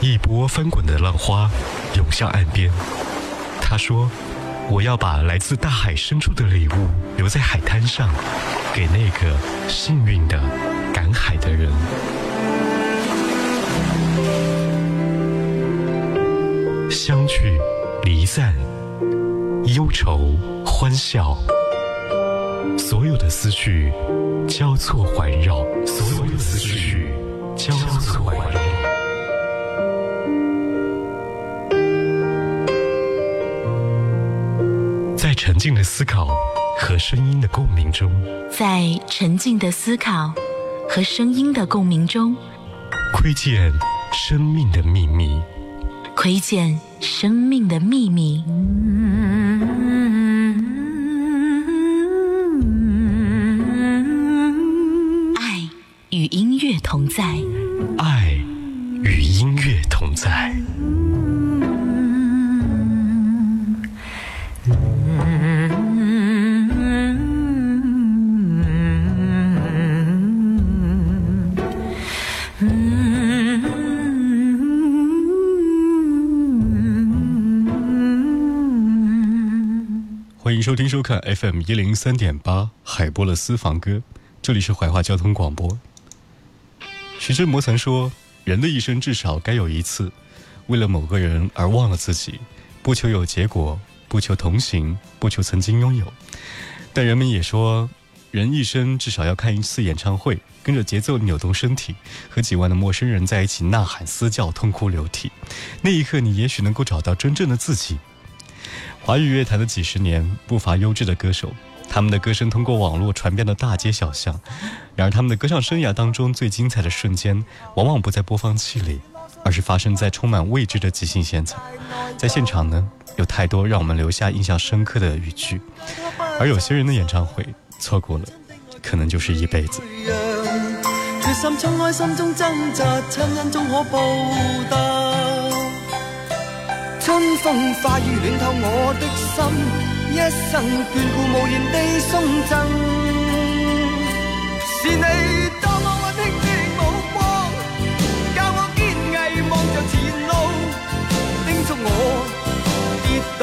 一波翻滚的浪花涌向岸边。他说：“我要把来自大海深处的礼物留在海滩上，给那个幸运的赶海的人。”相聚，离散，忧愁，欢笑，所有的思绪交错环绕，所有的思绪交错环绕。静的思考和声音的共鸣中，在沉静的思考和声音的共鸣中，窥见生命的秘密。窥见生命的秘密。爱与音乐同在。爱与音乐同在。欢迎收听收看 FM 一零三点八海波的私房歌，这里是怀化交通广播。徐志摩曾说：“人的一生至少该有一次，为了某个人而忘了自己，不求有结果，不求同行，不求曾经拥有。”但人们也说，人一生至少要看一次演唱会，跟着节奏扭动身体，和几万的陌生人在一起呐喊、嘶叫、痛哭流涕。那一刻，你也许能够找到真正的自己。华语乐坛的几十年，不乏优质的歌手，他们的歌声通过网络传遍了大街小巷。然而，他们的歌唱生涯当中最精彩的瞬间，往往不在播放器里，而是发生在充满未知的即兴现场。在现场呢，有太多让我们留下印象深刻的语句，而有些人的演唱会错过了，可能就是一辈子。春风化雨暖透我的心，一生眷顾无言地送赠。是你多么温馨的目光，教我坚毅望着前路，叮嘱我跌倒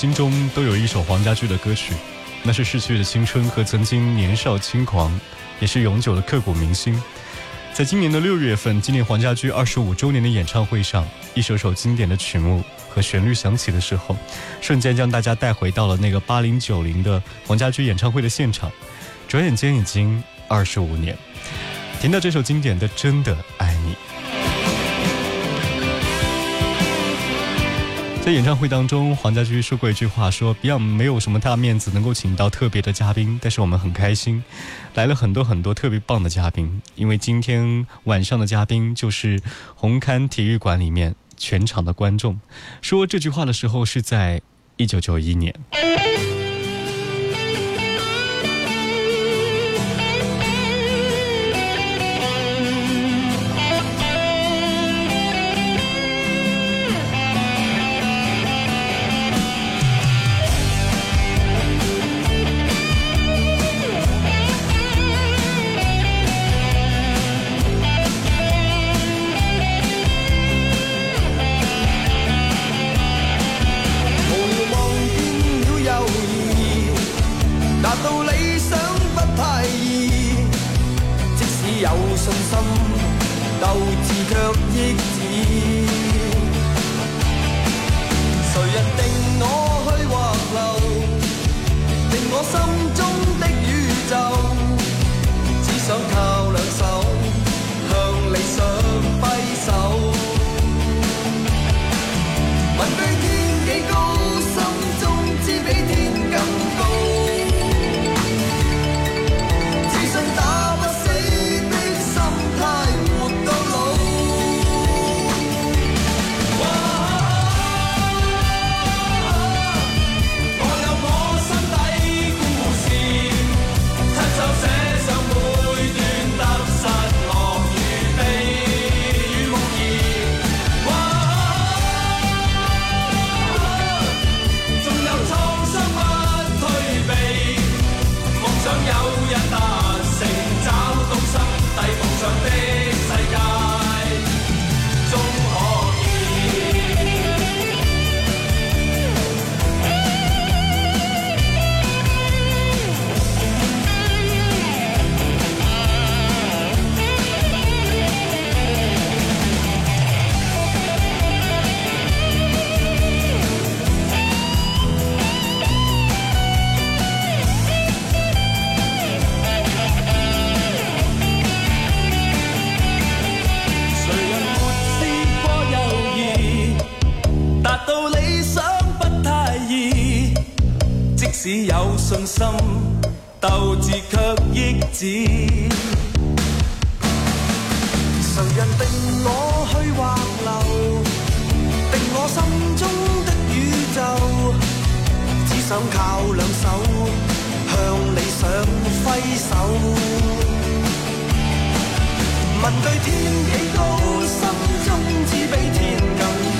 心中都有一首黄家驹的歌曲，那是逝去的青春和曾经年少轻狂，也是永久的刻骨铭心。在今年的六月份，纪念黄家驹二十五周年的演唱会上，一首首经典的曲目和旋律响起的时候，瞬间将大家带回到了那个八零九零的黄家驹演唱会的现场。转眼间已经二十五年，听到这首经典的《真的爱在演唱会当中，黄家驹说过一句话，说 Beyond 没有什么大面子能够请到特别的嘉宾，但是我们很开心，来了很多很多特别棒的嘉宾。因为今天晚上的嘉宾就是红磡体育馆里面全场的观众。说这句话的时候是在一九九一年。我心中的宇宙。只有信心，斗志却抑止。谁人定我去或留？定我心中的宇宙。只想靠两手向理想挥手。问对天几高，心中只比天更高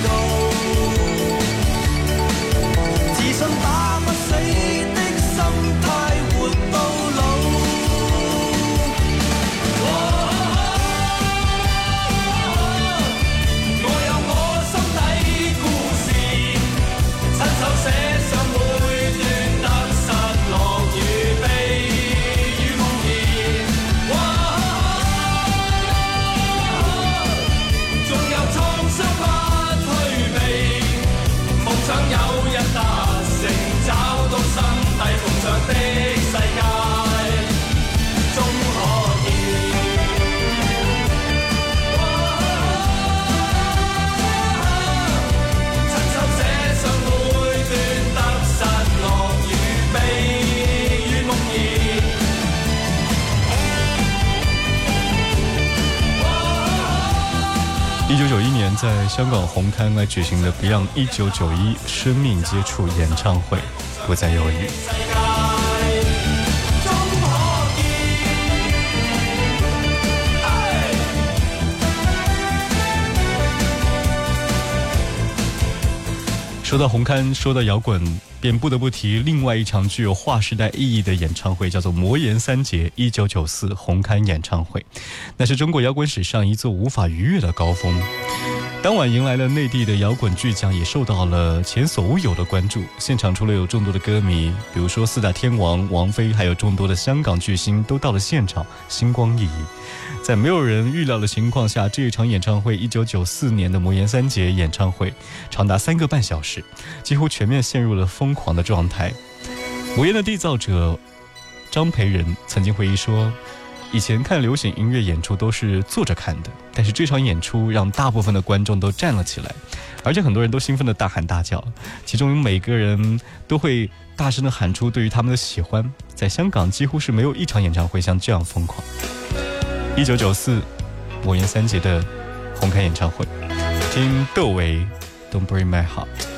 你的心态活到一九九一年。在香港红磡来举行的 Beyond 一九九一生命接触演唱会，不再犹豫。说到红磡，说到摇滚，便不得不提另外一场具有划时代意义的演唱会，叫做魔岩三杰一九九四红磡演唱会，那是中国摇滚史上一座无法逾越的高峰。当晚迎来了内地的摇滚巨匠，也受到了前所未有的关注。现场除了有众多的歌迷，比如说四大天王王菲，还有众多的香港巨星都到了现场，星光熠熠。在没有人预料的情况下，这一场演唱会，一九九四年的魔岩三杰演唱会，长达三个半小时，几乎全面陷入了疯狂的状态。魔岩的缔造者张培仁曾经回忆说。以前看流行音乐演出都是坐着看的，但是这场演出让大部分的观众都站了起来，而且很多人都兴奋的大喊大叫，其中每个人都会大声的喊出对于他们的喜欢。在香港几乎是没有一场演唱会像这样疯狂。一九九四，魔岩三杰的红磡演唱会，听窦唯，Don't Break My Heart。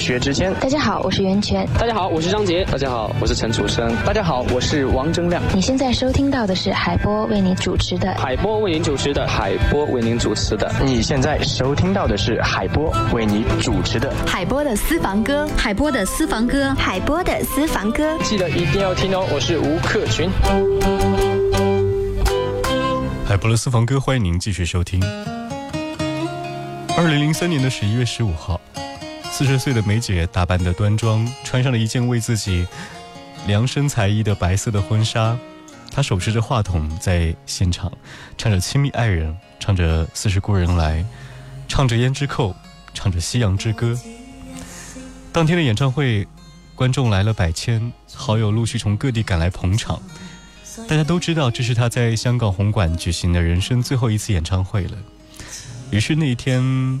薛之谦，大家好，我是袁泉，大家好，我是张杰，大家好，我是陈楚生，大家好，我是王铮亮。你现在收听到的是海波为你主持的，海波为您主持的，海波为您主持的。你现在收听到的是海波为你主持的，海波的私房歌，海波的私房歌，海波的私房歌，记得一定要听哦。我是吴克群，海波的私房歌，欢迎您继续收听。二零零三年的十一月十五号。四十岁的梅姐打扮的端庄，穿上了一件为自己量身裁衣的白色的婚纱。她手持着话筒在现场唱着《亲密爱人》，唱着《似是故人来》，唱着《胭脂扣》，唱着《夕阳之歌》。当天的演唱会，观众来了百千，好友陆续从各地赶来捧场。大家都知道，这是她在香港红馆举行的人生最后一次演唱会了。于是那一天。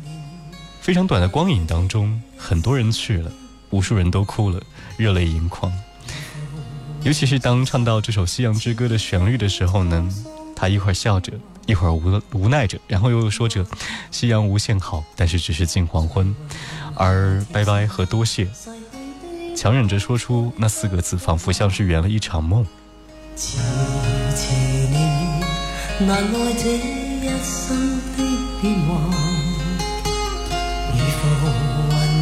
非常短的光影当中，很多人去了，无数人都哭了，热泪盈眶。尤其是当唱到这首《夕阳之歌》的旋律的时候呢，他一会儿笑着，一会儿无无奈着，然后又说着“夕阳无限好，但是只是近黄昏”，而拜拜和多谢，强忍着说出那四个字，仿佛像是圆了一场梦。难耐这一生的变幻，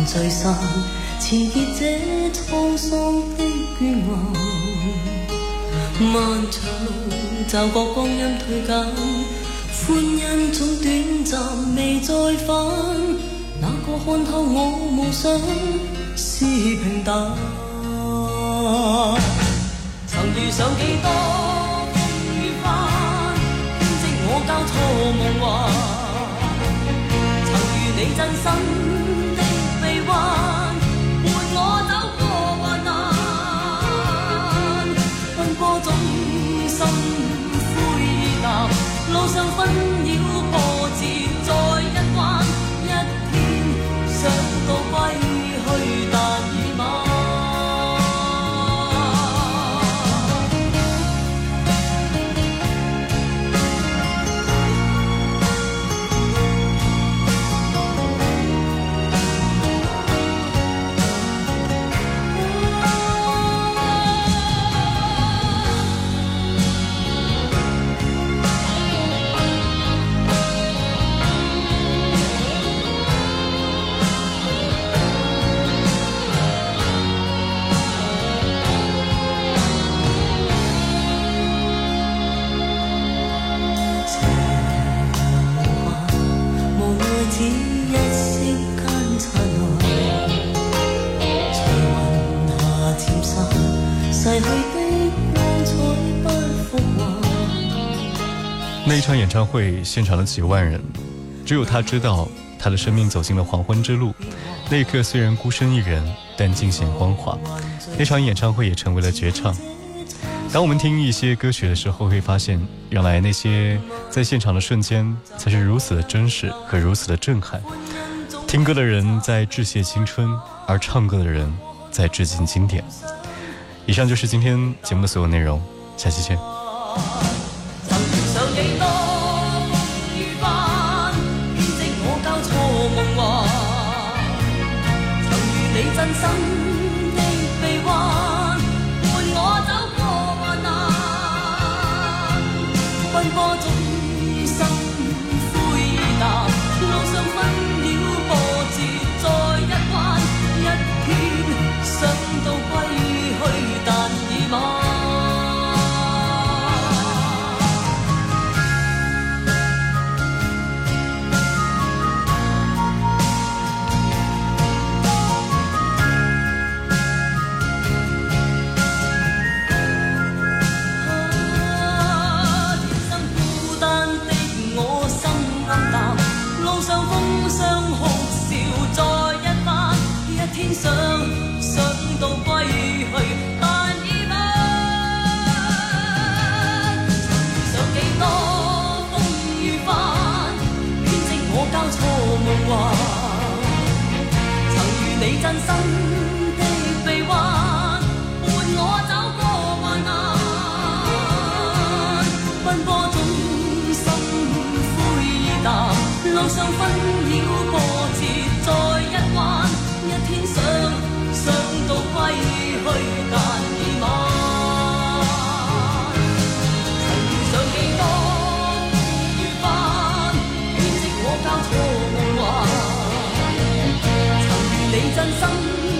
聚散，辞结这沧桑的倦幻。漫长路，骤觉光阴退减，欢欣总短暂，未再返。哪个看透我梦想是平淡？曾遇上几多风雨翻，编织我交错梦幻。曾遇你真心那一场演唱会，现场的几万人，只有他知道，他的生命走进了黄昏之路。那一刻虽然孤身一人，但尽显光华。那场演唱会也成为了绝唱。当我们听一些歌曲的时候，会发现，原来那些在现场的瞬间，才是如此的真实和如此的震撼。听歌的人在致谢青春，而唱歌的人在致敬经典。以上就是今天节目的所有内容，下期见。心。交错梦幻。你真心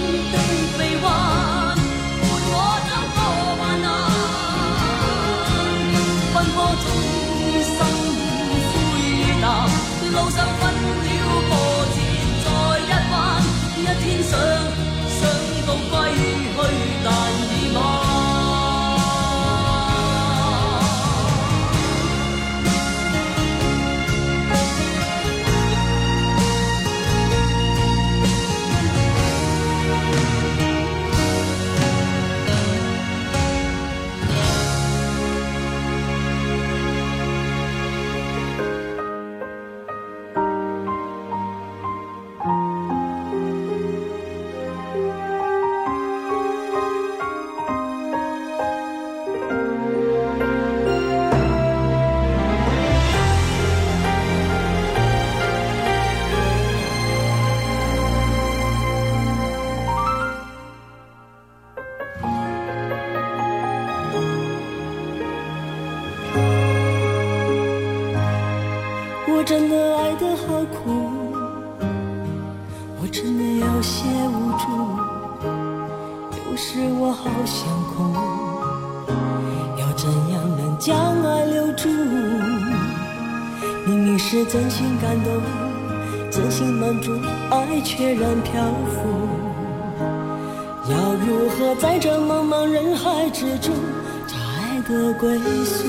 将爱留住？明明是真心感动，真心满足，爱却然漂浮，要如何在这茫茫人海之中找爱的归宿？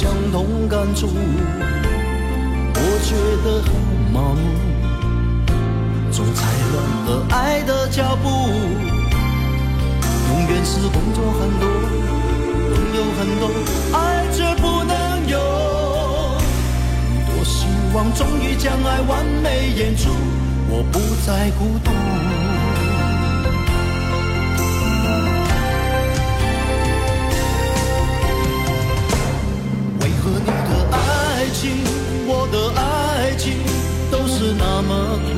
相同感触。我觉得很麻木，总踩乱了爱的脚步。永远是工作很多，朋友很多，爱却不能有。多希望终于将爱完美演出，我不再孤独。情我的爱情都是那么苦。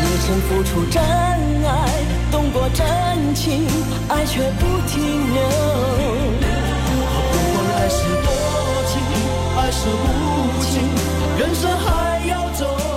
也曾付出真爱动过真情爱却不停留。不管爱是多情爱是无情人生还要走。